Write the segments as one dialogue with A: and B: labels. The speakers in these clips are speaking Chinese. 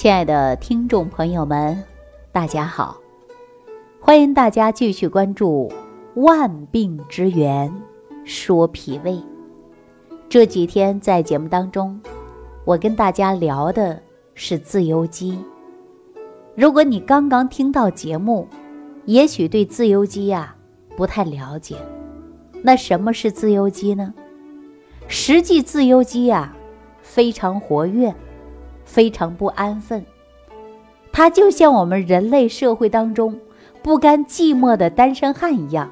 A: 亲爱的听众朋友们，大家好！欢迎大家继续关注《万病之源说脾胃》。这几天在节目当中，我跟大家聊的是自由基。如果你刚刚听到节目，也许对自由基呀不太了解。那什么是自由基呢？实际自由基呀非常活跃。非常不安分，他就像我们人类社会当中不甘寂寞的单身汉一样。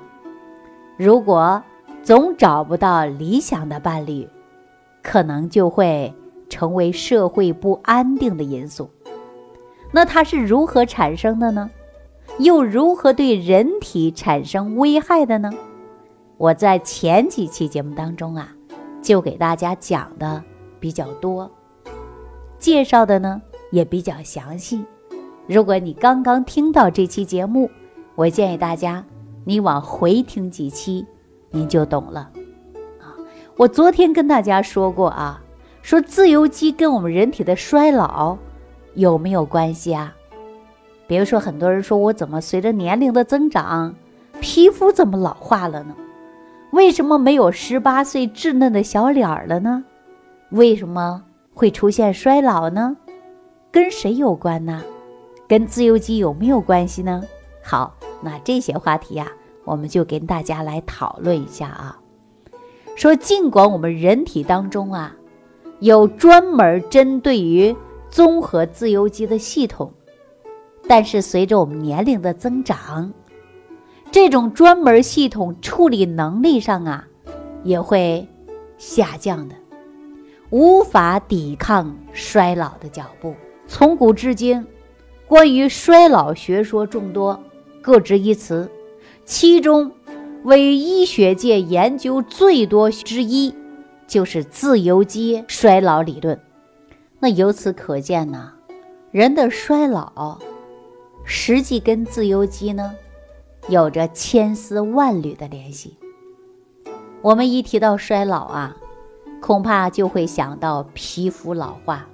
A: 如果总找不到理想的伴侣，可能就会成为社会不安定的因素。那它是如何产生的呢？又如何对人体产生危害的呢？我在前几期节目当中啊，就给大家讲的比较多。介绍的呢也比较详细。如果你刚刚听到这期节目，我建议大家你往回听几期，您就懂了。啊，我昨天跟大家说过啊，说自由基跟我们人体的衰老有没有关系啊？比如说，很多人说我怎么随着年龄的增长，皮肤怎么老化了呢？为什么没有十八岁稚嫩的小脸儿了呢？为什么？会出现衰老呢，跟谁有关呢？跟自由基有没有关系呢？好，那这些话题呀，我们就跟大家来讨论一下啊。说，尽管我们人体当中啊，有专门针对于综合自由基的系统，但是随着我们年龄的增长，这种专门系统处理能力上啊，也会下降的。无法抵抗衰老的脚步。从古至今，关于衰老学说众多，各执一词。其中，为医学界研究最多之一，就是自由基衰老理论。那由此可见呢，人的衰老实际跟自由基呢，有着千丝万缕的联系。我们一提到衰老啊。恐怕就会想到皮肤老化，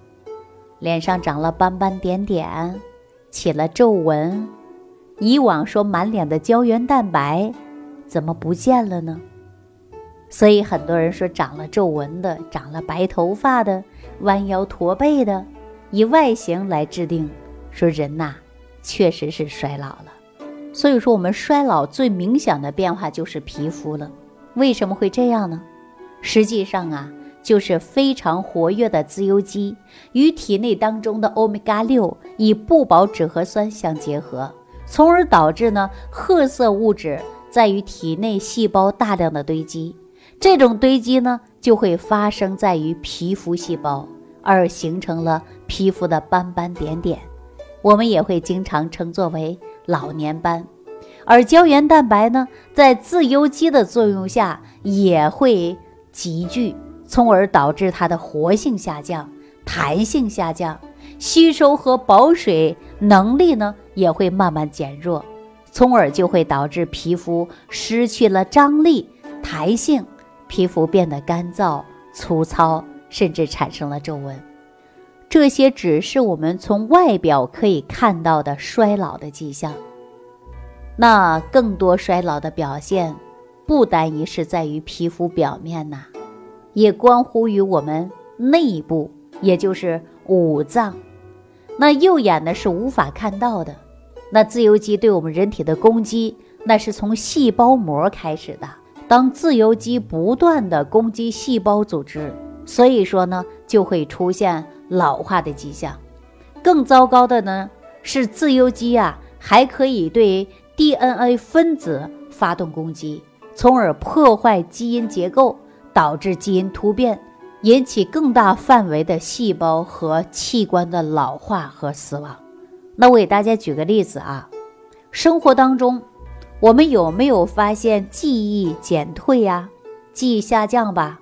A: 脸上长了斑斑点点，起了皱纹。以往说满脸的胶原蛋白，怎么不见了呢？所以很多人说长了皱纹的、长了白头发的、弯腰驼背的，以外形来制定，说人呐确实是衰老了。所以说我们衰老最明显的变化就是皮肤了。为什么会这样呢？实际上啊，就是非常活跃的自由基与体内当中的欧米伽六以不饱脂核酸相结合，从而导致呢褐色物质在于体内细胞大量的堆积。这种堆积呢，就会发生在于皮肤细胞，而形成了皮肤的斑斑点点，我们也会经常称作为老年斑。而胶原蛋白呢，在自由基的作用下，也会。急剧，从而导致它的活性下降、弹性下降，吸收和保水能力呢也会慢慢减弱，从而就会导致皮肤失去了张力、弹性，皮肤变得干燥、粗糙，甚至产生了皱纹。这些只是我们从外表可以看到的衰老的迹象，那更多衰老的表现。不单一是在于皮肤表面呐，也关乎于我们内部，也就是五脏。那右眼呢是无法看到的。那自由基对我们人体的攻击，那是从细胞膜开始的。当自由基不断的攻击细胞组织，所以说呢，就会出现老化的迹象。更糟糕的呢，是自由基啊，还可以对 DNA 分子发动攻击。从而破坏基因结构，导致基因突变，引起更大范围的细胞和器官的老化和死亡。那我给大家举个例子啊，生活当中，我们有没有发现记忆减退呀？记忆下降吧，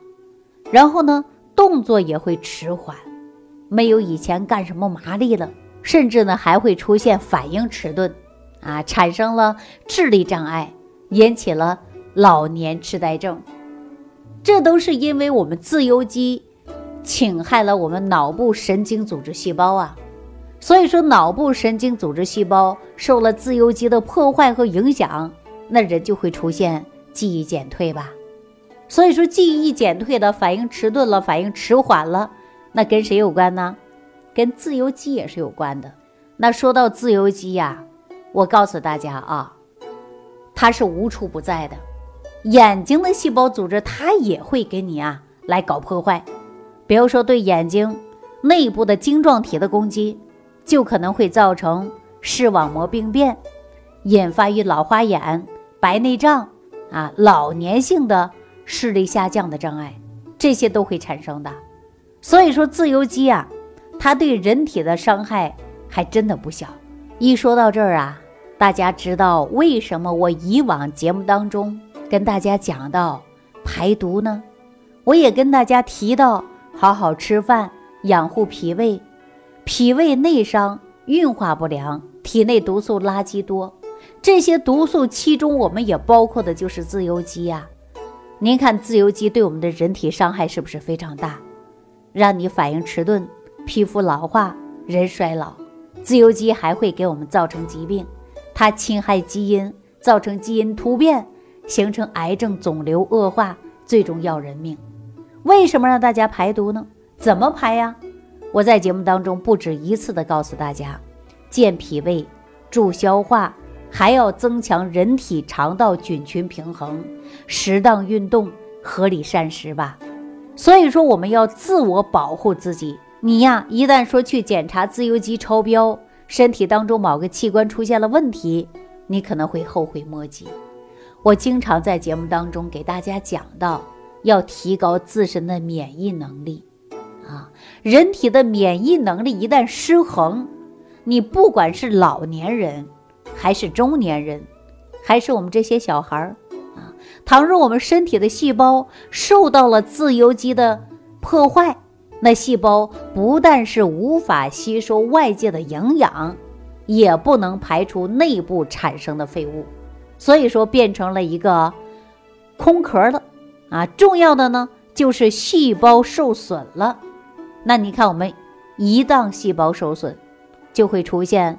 A: 然后呢，动作也会迟缓，没有以前干什么麻利了，甚至呢还会出现反应迟钝，啊，产生了智力障碍，引起了。老年痴呆症，这都是因为我们自由基侵害了我们脑部神经组织细胞啊，所以说，脑部神经组织细胞受了自由基的破坏和影响，那人就会出现记忆减退吧。所以说，记忆减退的反应迟钝了，反应迟缓了，那跟谁有关呢？跟自由基也是有关的。那说到自由基呀，我告诉大家啊，它是无处不在的。眼睛的细胞组织它也会给你啊来搞破坏，比如说对眼睛内部的晶状体的攻击，就可能会造成视网膜病变，引发于老花眼、白内障啊、老年性的视力下降的障碍，这些都会产生的。所以说自由基啊，它对人体的伤害。还真的不小。一说到这儿啊，大家知道为什么我以往节目当中跟大家讲到排毒呢？我也跟大家提到好好吃饭，养护脾胃。脾胃内伤、运化不良，体内毒素垃圾多，这些毒素其中我们也包括的就是自由基呀。您看自由基对我们的人体伤害是不是非常大？让你反应迟钝，皮肤老化，人衰老。自由基还会给我们造成疾病，它侵害基因，造成基因突变，形成癌症、肿瘤恶化，最终要人命。为什么让大家排毒呢？怎么排呀？我在节目当中不止一次的告诉大家，健脾胃、助消化，还要增强人体肠道菌群平衡，适当运动，合理膳食吧。所以说，我们要自我保护自己。你呀，一旦说去检查自由基超标，身体当中某个器官出现了问题，你可能会后悔莫及。我经常在节目当中给大家讲到，要提高自身的免疫能力啊。人体的免疫能力一旦失衡，你不管是老年人，还是中年人，还是我们这些小孩儿啊，倘若我们身体的细胞受到了自由基的破坏，那细胞不但是无法吸收外界的营养，也不能排出内部产生的废物，所以说变成了一个空壳了啊！重要的呢就是细胞受损了。那你看，我们胰脏细胞受损，就会出现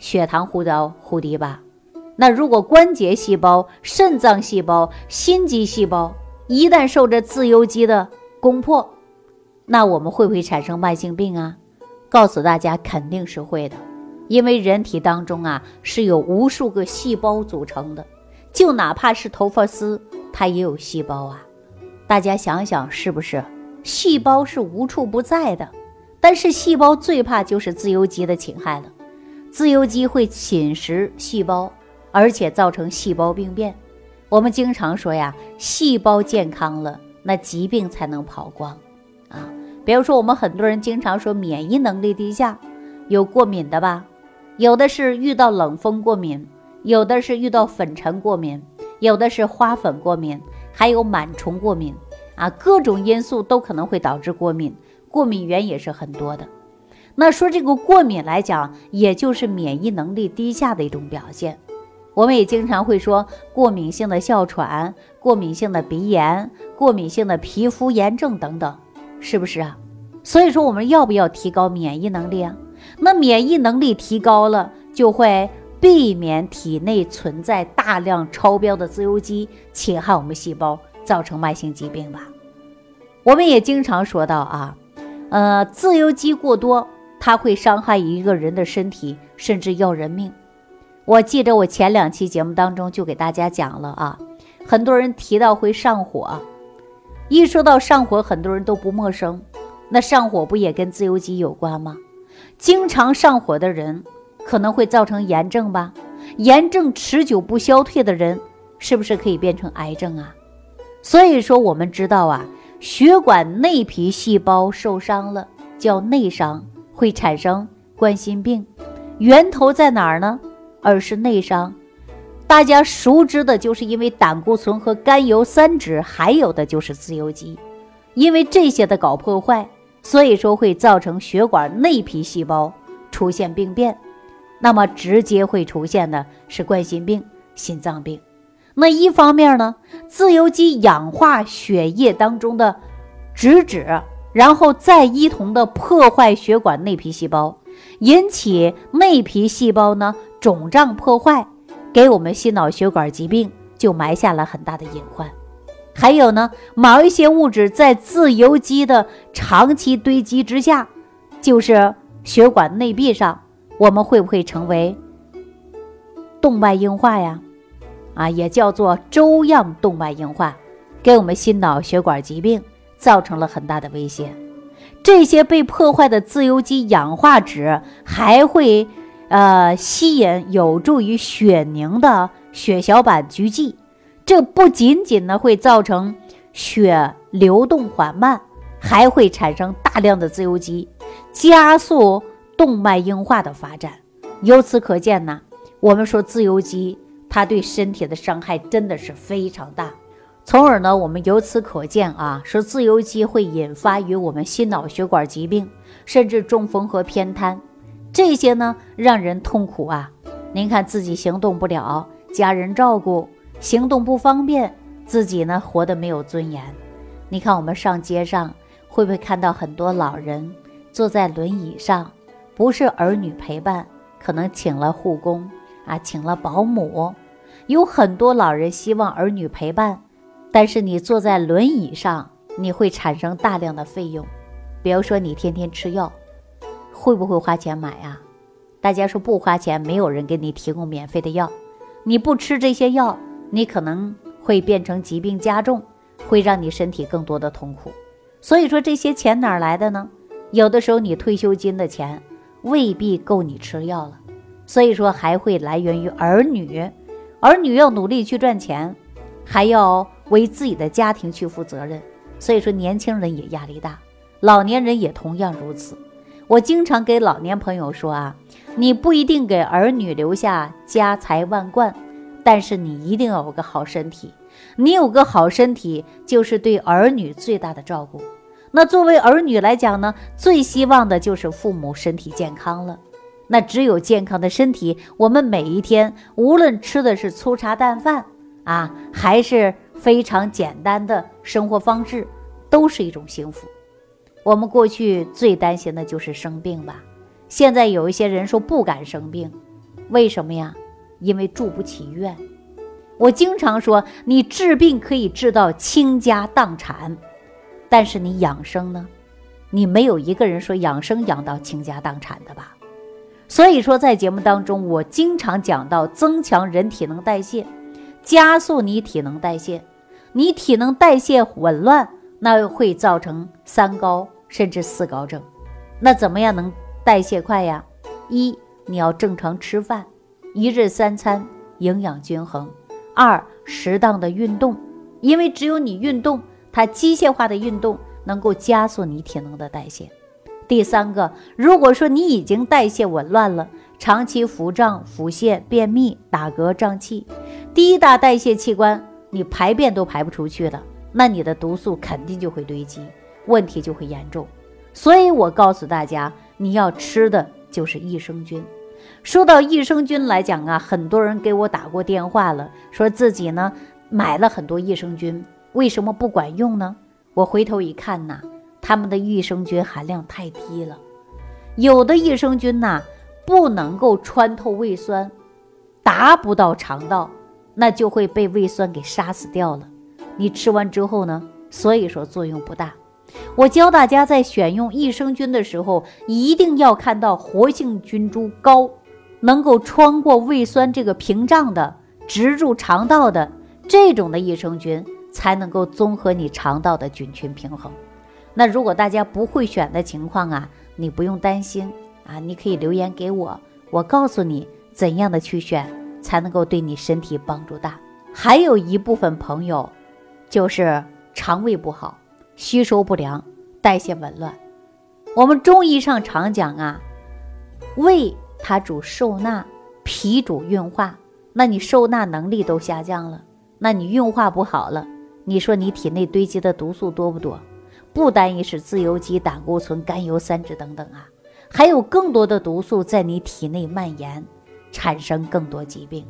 A: 血糖忽高忽低吧？那如果关节细胞、肾脏细胞、心肌细胞一旦受着自由基的攻破，那我们会不会产生慢性病啊？告诉大家，肯定是会的，因为人体当中啊是有无数个细胞组成的，就哪怕是头发丝，它也有细胞啊。大家想想是不是？细胞是无处不在的，但是细胞最怕就是自由基的侵害了。自由基会侵蚀细胞，而且造成细胞病变。我们经常说呀，细胞健康了，那疾病才能跑光啊。比如说，我们很多人经常说免疫能力低下，有过敏的吧？有的是遇到冷风过敏，有的是遇到粉尘过敏，有的是花粉过敏，还有螨虫过敏啊，各种因素都可能会导致过敏，过敏源也是很多的。那说这个过敏来讲，也就是免疫能力低下的一种表现。我们也经常会说过敏性的哮喘、过敏性的鼻炎、过敏性的皮肤炎症等等。是不是啊？所以说我们要不要提高免疫能力啊？那免疫能力提高了，就会避免体内存在大量超标的自由基侵害我们细胞，造成慢性疾病吧？我们也经常说到啊，呃，自由基过多，它会伤害一个人的身体，甚至要人命。我记得我前两期节目当中就给大家讲了啊，很多人提到会上火。一说到上火，很多人都不陌生。那上火不也跟自由基有关吗？经常上火的人可能会造成炎症吧？炎症持久不消退的人，是不是可以变成癌症啊？所以说，我们知道啊，血管内皮细胞受伤了叫内伤，会产生冠心病。源头在哪儿呢？而是内伤。大家熟知的就是因为胆固醇和甘油三酯，还有的就是自由基，因为这些的搞破坏，所以说会造成血管内皮细胞出现病变，那么直接会出现的是冠心病、心脏病。那一方面呢，自由基氧化血液当中的脂质，然后再一同的破坏血管内皮细胞，引起内皮细胞呢肿胀破坏，给我们心脑血管疾病就埋下了很大的隐患。还有呢，某一些物质在自由基的长期堆积之下，就是血管内壁上，我们会不会成为动脉硬化呀？啊，也叫做粥样动脉硬化，给我们心脑血管疾病造成了很大的威胁。这些被破坏的自由基氧化酯还会，呃，吸引有助于血凝的血小板聚集。这不仅仅呢会造成血流动缓慢，还会产生大量的自由基，加速动脉硬化的发展。由此可见呢，我们说自由基它对身体的伤害真的是非常大。从而呢，我们由此可见啊，说自由基会引发于我们心脑血管疾病，甚至中风和偏瘫，这些呢让人痛苦啊。您看自己行动不了，家人照顾，行动不方便，自己呢活得没有尊严。你看我们上街上会不会看到很多老人坐在轮椅上，不是儿女陪伴，可能请了护工啊，请了保姆，有很多老人希望儿女陪伴。但是你坐在轮椅上，你会产生大量的费用。比如说你天天吃药，会不会花钱买啊？大家说不花钱，没有人给你提供免费的药。你不吃这些药，你可能会变成疾病加重，会让你身体更多的痛苦。所以说这些钱哪来的呢？有的时候你退休金的钱未必够你吃药了，所以说还会来源于儿女，儿女要努力去赚钱，还要。为自己的家庭去负责任，所以说年轻人也压力大，老年人也同样如此。我经常给老年朋友说啊，你不一定给儿女留下家财万贯，但是你一定要有个好身体。你有个好身体，就是对儿女最大的照顾。那作为儿女来讲呢，最希望的就是父母身体健康了。那只有健康的身体，我们每一天无论吃的是粗茶淡饭啊，还是。非常简单的生活方式，都是一种幸福。我们过去最担心的就是生病吧，现在有一些人说不敢生病，为什么呀？因为住不起院。我经常说，你治病可以治到倾家荡产，但是你养生呢？你没有一个人说养生养到倾家荡产的吧？所以说，在节目当中，我经常讲到增强人体能代谢，加速你体能代谢。你体能代谢紊乱，那会造成三高甚至四高症。那怎么样能代谢快呀？一，你要正常吃饭，一日三餐营养均衡；二，适当的运动，因为只有你运动，它机械化的运动能够加速你体能的代谢。第三个，如果说你已经代谢紊乱了，长期腹胀、腹泻、便秘、打嗝、胀气，第一大代谢器官。你排便都排不出去了，那你的毒素肯定就会堆积，问题就会严重。所以我告诉大家，你要吃的就是益生菌。说到益生菌来讲啊，很多人给我打过电话了，说自己呢买了很多益生菌，为什么不管用呢？我回头一看呐，他们的益生菌含量太低了，有的益生菌呐不能够穿透胃酸，达不到肠道。那就会被胃酸给杀死掉了。你吃完之后呢？所以说作用不大。我教大家在选用益生菌的时候，一定要看到活性菌株高，能够穿过胃酸这个屏障的，直入肠道的这种的益生菌，才能够综合你肠道的菌群平衡。那如果大家不会选的情况啊，你不用担心啊，你可以留言给我，我告诉你怎样的去选。才能够对你身体帮助大。还有一部分朋友，就是肠胃不好、吸收不良、代谢紊乱。我们中医上常讲啊，胃它主受纳，脾主运化。那你受纳能力都下降了，那你运化不好了，你说你体内堆积的毒素多不多？不单一是自由基、胆固醇、甘油三酯等等啊，还有更多的毒素在你体内蔓延。产生更多疾病，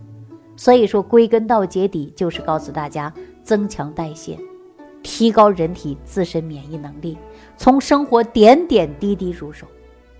A: 所以说归根到结底就是告诉大家增强代谢，提高人体自身免疫能力，从生活点点滴滴入手。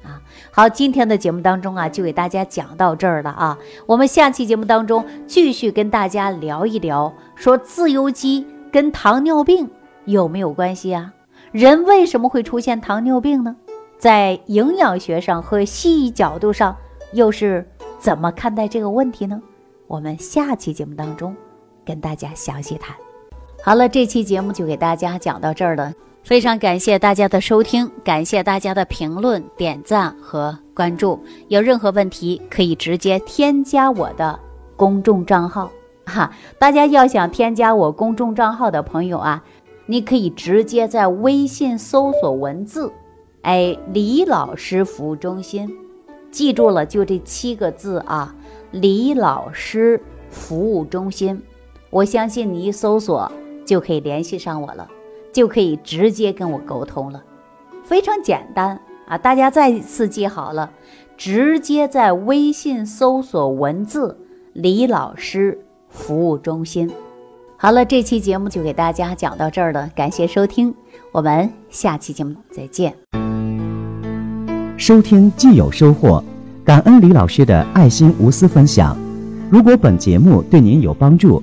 A: 啊。好，今天的节目当中啊，就给大家讲到这儿了啊。我们下期节目当中继续跟大家聊一聊，说自由基跟糖尿病有没有关系啊？人为什么会出现糖尿病呢？在营养学上和西医角度上又是怎么看待这个问题呢？我们下期节目当中跟大家详细谈。好了，这期节目就给大家讲到这儿了，非常感谢大家的收听，感谢大家的评论、点赞和关注。有任何问题可以直接添加我的公众账号哈。大家要想添加我公众账号的朋友啊，你可以直接在微信搜索文字。哎，李老师服务中心，记住了，就这七个字啊！李老师服务中心，我相信你一搜索就可以联系上我了，就可以直接跟我沟通了，非常简单啊！大家再次记好了，直接在微信搜索文字“李老师服务中心”。好了，这期节目就给大家讲到这儿了，感谢收听，我们下期节目再见。
B: 收听既有收获，感恩李老师的爱心无私分享。如果本节目对您有帮助，